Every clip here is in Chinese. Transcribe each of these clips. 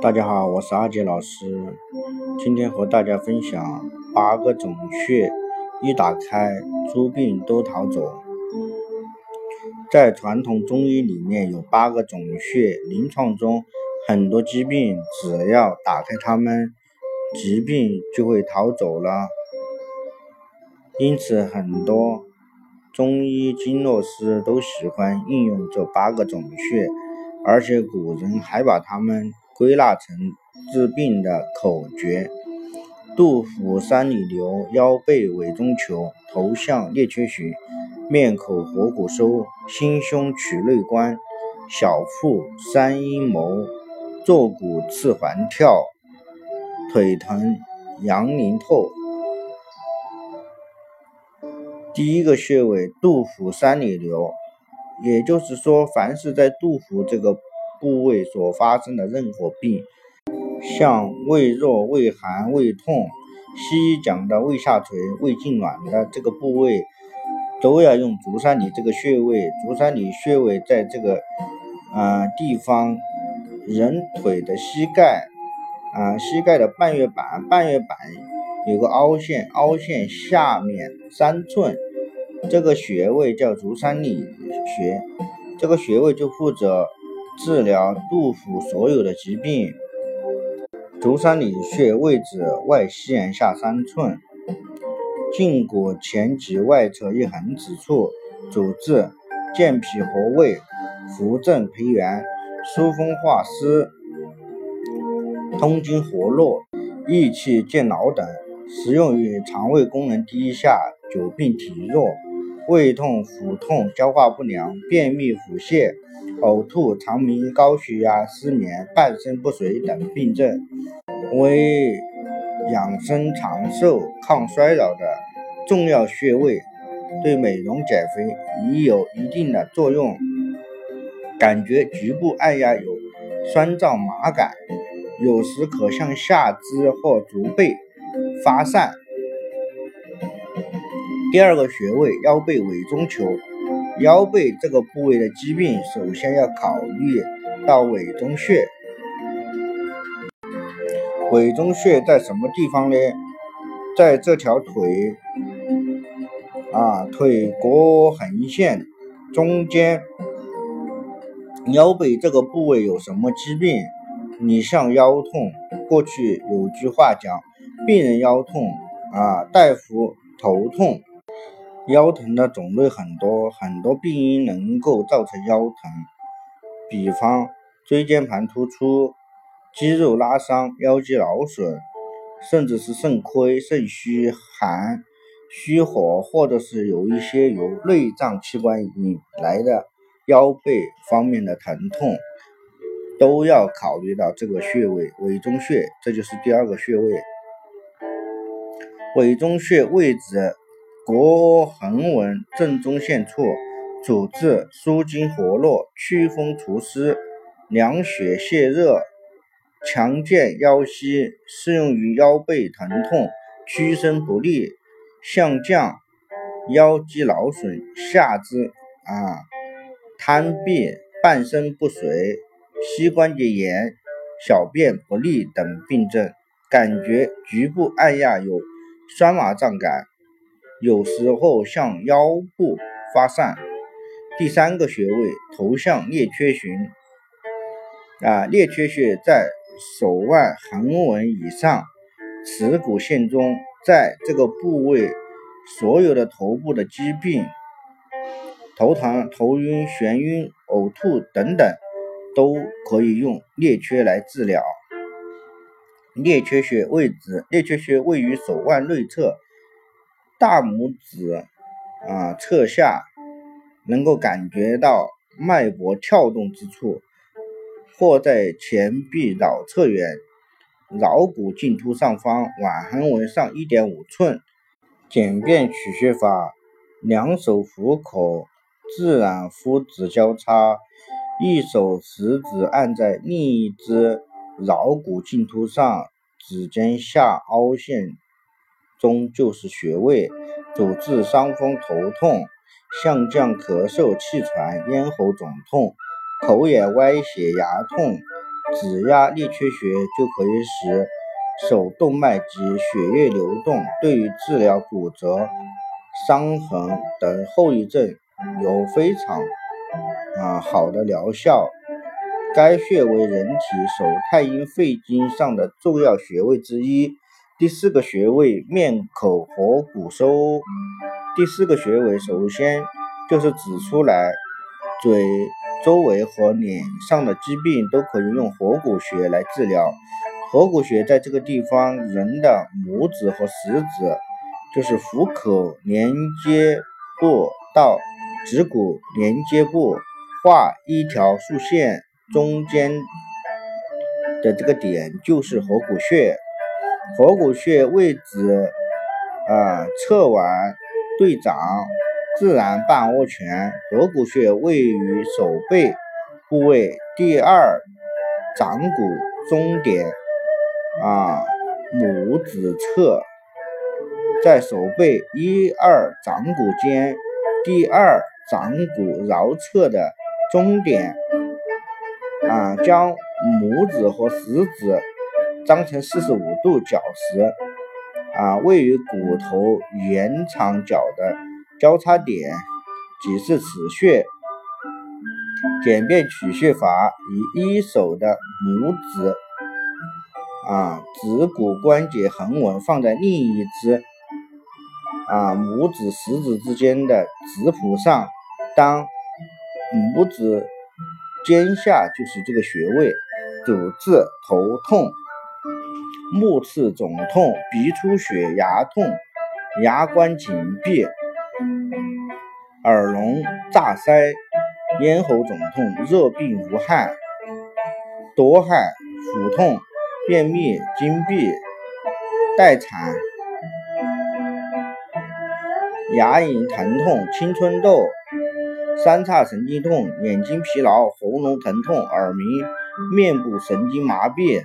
大家好，我是阿杰老师，今天和大家分享八个总穴，一打开诸病都逃走。在传统中医里面有八个总穴，临床中很多疾病只要打开它们，疾病就会逃走了。因此，很多中医经络师都喜欢应用这八个总穴，而且古人还把它们。归纳成治病的口诀：杜甫三里留，腰背委中求，头项列缺循，面口合谷收，心胸取内关，小腹三阴谋，坐骨次环跳，腿疼阳陵透。第一个穴位杜甫三里留，也就是说，凡是在杜甫这个。部位所发生的任何病，像胃热、胃寒、胃痛，西医讲的胃下垂、胃痉挛的这个部位，都要用足三里这个穴位。足三里穴位在这个啊地方，人腿的膝盖啊，膝盖的半月板，半月板有个凹陷，凹陷下面三寸，这个穴位叫足三里穴，这个穴位就负责。治疗杜甫所有的疾病。足三里穴位置外膝眼下三寸，胫骨前棘外侧一横指处，主治健脾和胃、扶正培元、疏风化湿、通经活络、益气健脑等，适用于肠胃功能低下、久病体弱。胃痛、腹痛、消化不良、便秘、腹泻、呕吐、肠鸣、高血压、失眠、半身不遂等病症，为养生长寿、抗衰老的重要穴位，对美容减肥已有一定的作用。感觉局部按压有酸胀麻感，有时可向下肢或足背发散。第二个穴位腰背委中求，腰背这个部位的疾病，首先要考虑到委中穴。委中穴在什么地方呢？在这条腿啊，腿骨横线中间。腰背这个部位有什么疾病？你像腰痛，过去有句话讲，病人腰痛啊，大夫头痛。腰疼的种类很多，很多病因能够造成腰疼，比方椎间盘突出、肌肉拉伤、腰肌劳损，甚至是肾亏、肾虚、寒、虚火，或者是有一些由内脏器官引来的腰背方面的疼痛，都要考虑到这个穴位委中穴，这就是第二个穴位。委中穴位置。国横纹正中线处，主治舒筋活络、祛风除湿、凉血泻热、强健腰膝，适用于腰背疼痛、屈伸不利、项降、腰肌劳损、下肢啊瘫痹、半身不遂、膝关节炎、小便不利等病症。感觉局部按压有酸麻胀感。有时候向腰部发散。第三个穴位头项列缺穴，啊，列缺穴在手腕横纹以上，耻骨线中，在这个部位，所有的头部的疾病，头疼、头晕、眩晕、呕吐等等，都可以用列缺来治疗。列缺穴位置，列缺穴位于手腕内侧。大拇指啊侧下能够感觉到脉搏跳动之处，或在前臂桡侧缘桡骨茎突上方腕横纹上一点五寸。简便取穴法：两手虎口，自然肤指交叉，一手食指按在另一只桡骨茎突上，指尖下凹陷。中就是穴位，主治伤风头痛、项降咳嗽气喘、咽喉肿痛、口眼歪斜牙痛、指压力缺血就可以使手动脉及血液流动，对于治疗骨折、伤痕等后遗症有非常啊好的疗效。该穴为人体手太阴肺经上的重要穴位之一。第四个穴位面口合谷收。第四个穴位首先就是指出来，嘴周围和脸上的疾病都可以用合谷穴来治疗。合谷穴在这个地方，人的拇指和食指就是虎口连接部到指骨连接部画一条竖线，中间的这个点就是合谷穴。合谷穴位置啊，侧腕对掌，自然半握拳。合谷穴位于手背部位第二掌骨中点啊，拇指侧，在手背一二掌骨间第二掌骨桡侧的中点啊，将拇指和食指。张成四十五度角时，啊，位于骨头延长角的交叉点，即是此穴。简便取穴法：以一手的拇指，啊，指骨关节横纹放在另一只，啊，拇指食指之间的指蹼上。当拇指尖下就是这个穴位，主治头痛。目赤肿痛、鼻出血、牙痛、牙关紧闭、耳聋、炸腮、咽喉肿痛、热病无汗、多汗、腹痛、便秘、经闭、待产、牙龈疼痛、青春痘、三叉神经痛、眼睛疲劳、喉咙疼痛、耳鸣、面部神经麻痹。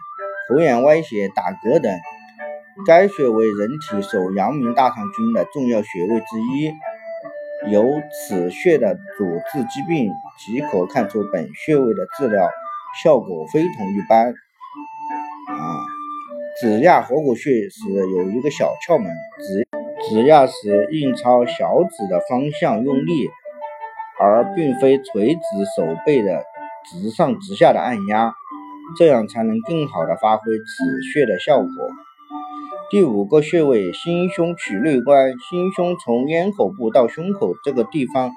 口眼歪斜、打嗝等，该穴为人体手阳明大肠经的重要穴位之一。由此穴的主治疾病即可看出本穴位的治疗效果非同一般。啊，指压合谷穴时有一个小窍门，指指压时应朝小指的方向用力，而并非垂直手背的直上直下的按压。这样才能更好的发挥止血的效果。第五个穴位心胸曲内关，心胸从咽喉部到胸口这个地方，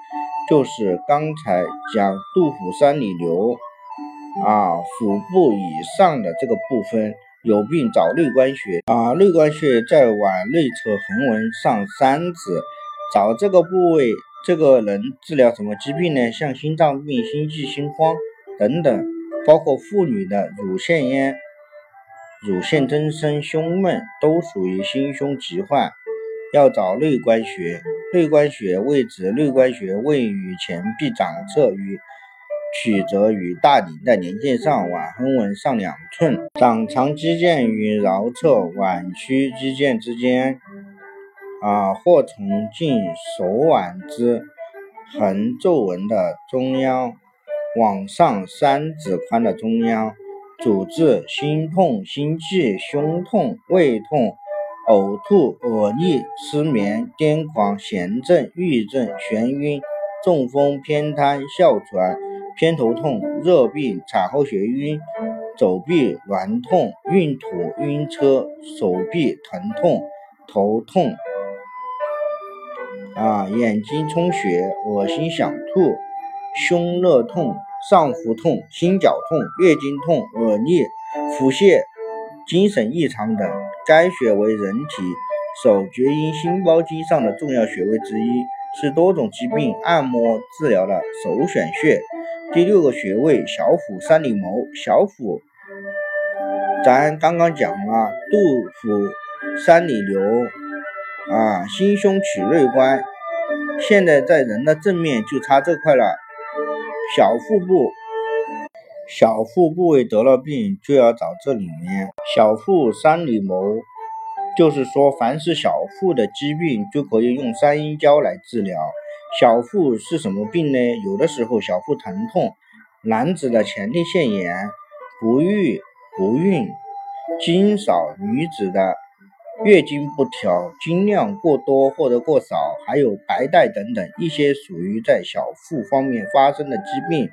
就是刚才讲杜甫三里留啊，腹部以上的这个部分有病找内关穴啊，内关穴在腕内侧横纹上三指，找这个部位，这个能治疗什么疾病呢？像心脏病、心悸、心慌等等。包括妇女的乳腺炎、乳腺增生、胸闷，都属于心胸疾患，要找内关穴。内关穴位置，内关穴位于前臂掌侧，与曲折与大顶带连线上，腕横纹上两寸，掌长肌腱与桡侧腕屈肌腱之间，啊，或从近手腕之横皱纹的中央。往上三指宽的中央，主治心痛、心悸、胸痛、胃痛、呕吐、恶逆、失眠、癫狂、痫症、郁症、眩晕、中风、偏瘫、哮喘、偏头痛、热病、产后血晕、手臂挛痛、孕吐、晕车、手臂疼痛、头痛，啊，眼睛充血、恶心想吐、胸热痛。上腹痛、心绞痛、月经痛、恶逆、腹泻、精神异常等，该穴为人体手厥阴心包经上的重要穴位之一，是多种疾病按摩治疗的首选穴。第六个穴位小腹三里谋，小腹，咱刚刚讲了肚腹三里留啊，心胸曲内关，现在在人的正面就差这块了。小腹部，小腹部位得了病就要找这里面。小腹三里谋，就是说凡是小腹的疾病就可以用三阴交来治疗。小腹是什么病呢？有的时候小腹疼痛，男子的前列腺炎不育、不孕、经少女子的月经不调、经量过多或者过少，还有白带等等一些属于在小腹方面发生的疾病，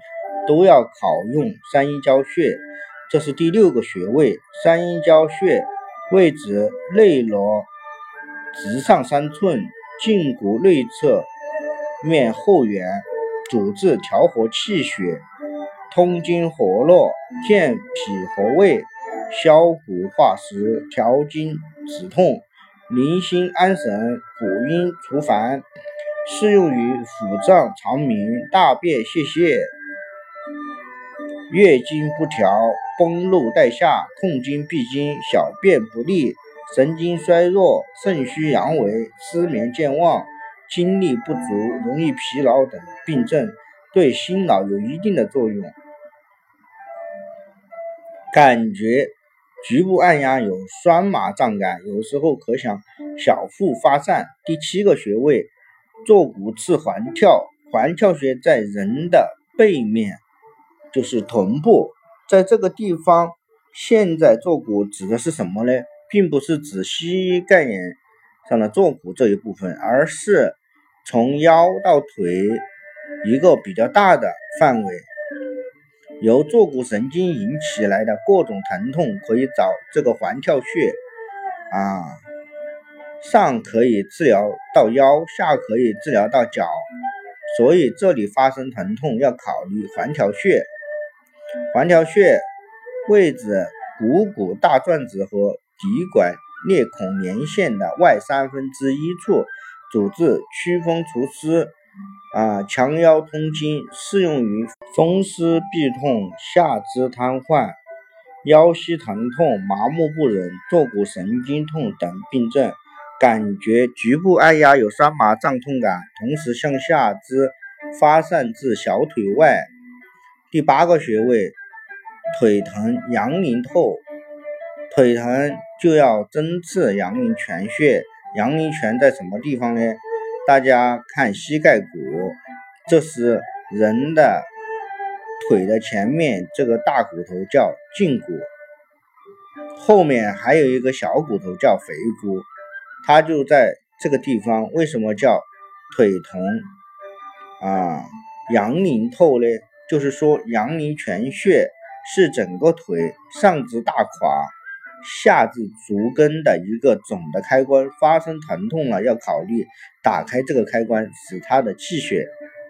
都要考用三阴交穴。这是第六个穴位，三阴交穴位置内罗直上三寸，胫骨内侧面后缘，主治调和气血。通经活络，健脾和胃，消谷化食，调经止痛，宁心安神，补阴除烦，适用于腹胀肠鸣、大便泄泻、月经不调、崩漏带下、痛经闭经、小便不利、神经衰弱、肾虚阳痿、失眠健忘、精力不足、容易疲劳等病症，对心脑有一定的作用。感觉局部按压有酸麻胀感，有时候可想小腹发散。第七个穴位，坐骨次环跳，环跳穴在人的背面，就是臀部，在这个地方。现在坐骨指的是什么呢？并不是指膝盖眼上的坐骨这一部分，而是从腰到腿一个比较大的范围。由坐骨神经引起来的各种疼痛，可以找这个环跳穴啊，上可以治疗到腰，下可以治疗到脚，所以这里发生疼痛要考虑环跳穴。环跳穴位置股骨大转子和骶管裂孔连线的外三分之一处，主治祛风除湿。啊，强腰通经，适用于风湿痹痛、下肢瘫痪、腰膝疼痛、麻木不仁、坐骨神经痛等病症。感觉局部按压有酸麻胀痛感，同时向下肢发散至小腿外。第八个穴位，腿疼阳陵透，腿疼就要针刺阳陵泉穴。阳陵泉在什么地方呢？大家看膝盖骨，这是人的腿的前面这个大骨头叫胫骨，后面还有一个小骨头叫腓骨，它就在这个地方。为什么叫腿疼啊？阳陵透呢？就是说阳陵泉穴是整个腿上肢大垮。下至足跟的一个总的开关发生疼痛了，要考虑打开这个开关，使它的气血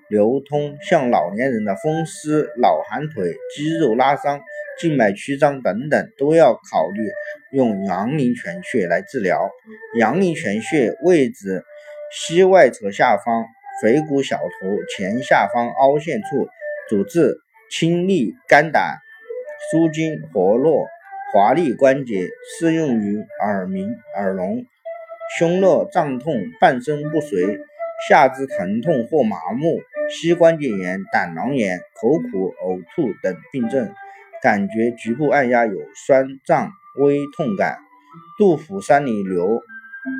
流通。像老年人的风湿、老寒腿、肌肉拉伤、静脉曲张等等，都要考虑用阳陵泉穴来治疗。阳陵泉穴位置膝外侧下方腓骨小头前下方凹陷处，主治清利肝胆、舒筋活络。华丽关节适用于耳鸣、耳聋、胸热胀痛、半身不遂、下肢疼痛或麻木、膝关节炎、胆囊炎、口苦、呕吐等病症。感觉局部按压有酸胀、微痛感。肚腹三里留、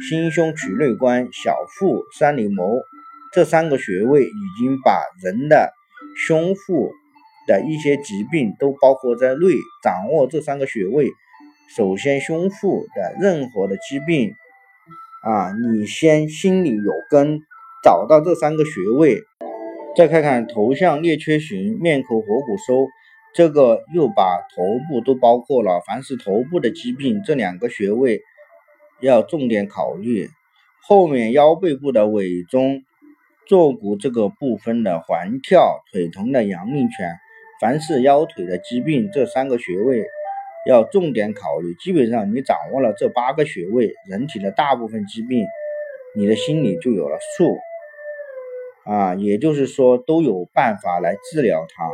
心胸曲内关、小腹三里谋这三个穴位已经把人的胸腹。的一些疾病都包括在内，掌握这三个穴位，首先胸腹的任何的疾病啊，你先心里有根，找到这三个穴位，再看看头项列缺寻，面口合谷收，这个又把头部都包括了。凡是头部的疾病，这两个穴位要重点考虑。后面腰背部的尾中坐骨这个部分的环跳，腿疼的阳陵泉。凡是腰腿的疾病，这三个穴位要重点考虑。基本上你掌握了这八个穴位，人体的大部分疾病，你的心里就有了数啊。也就是说，都有办法来治疗它。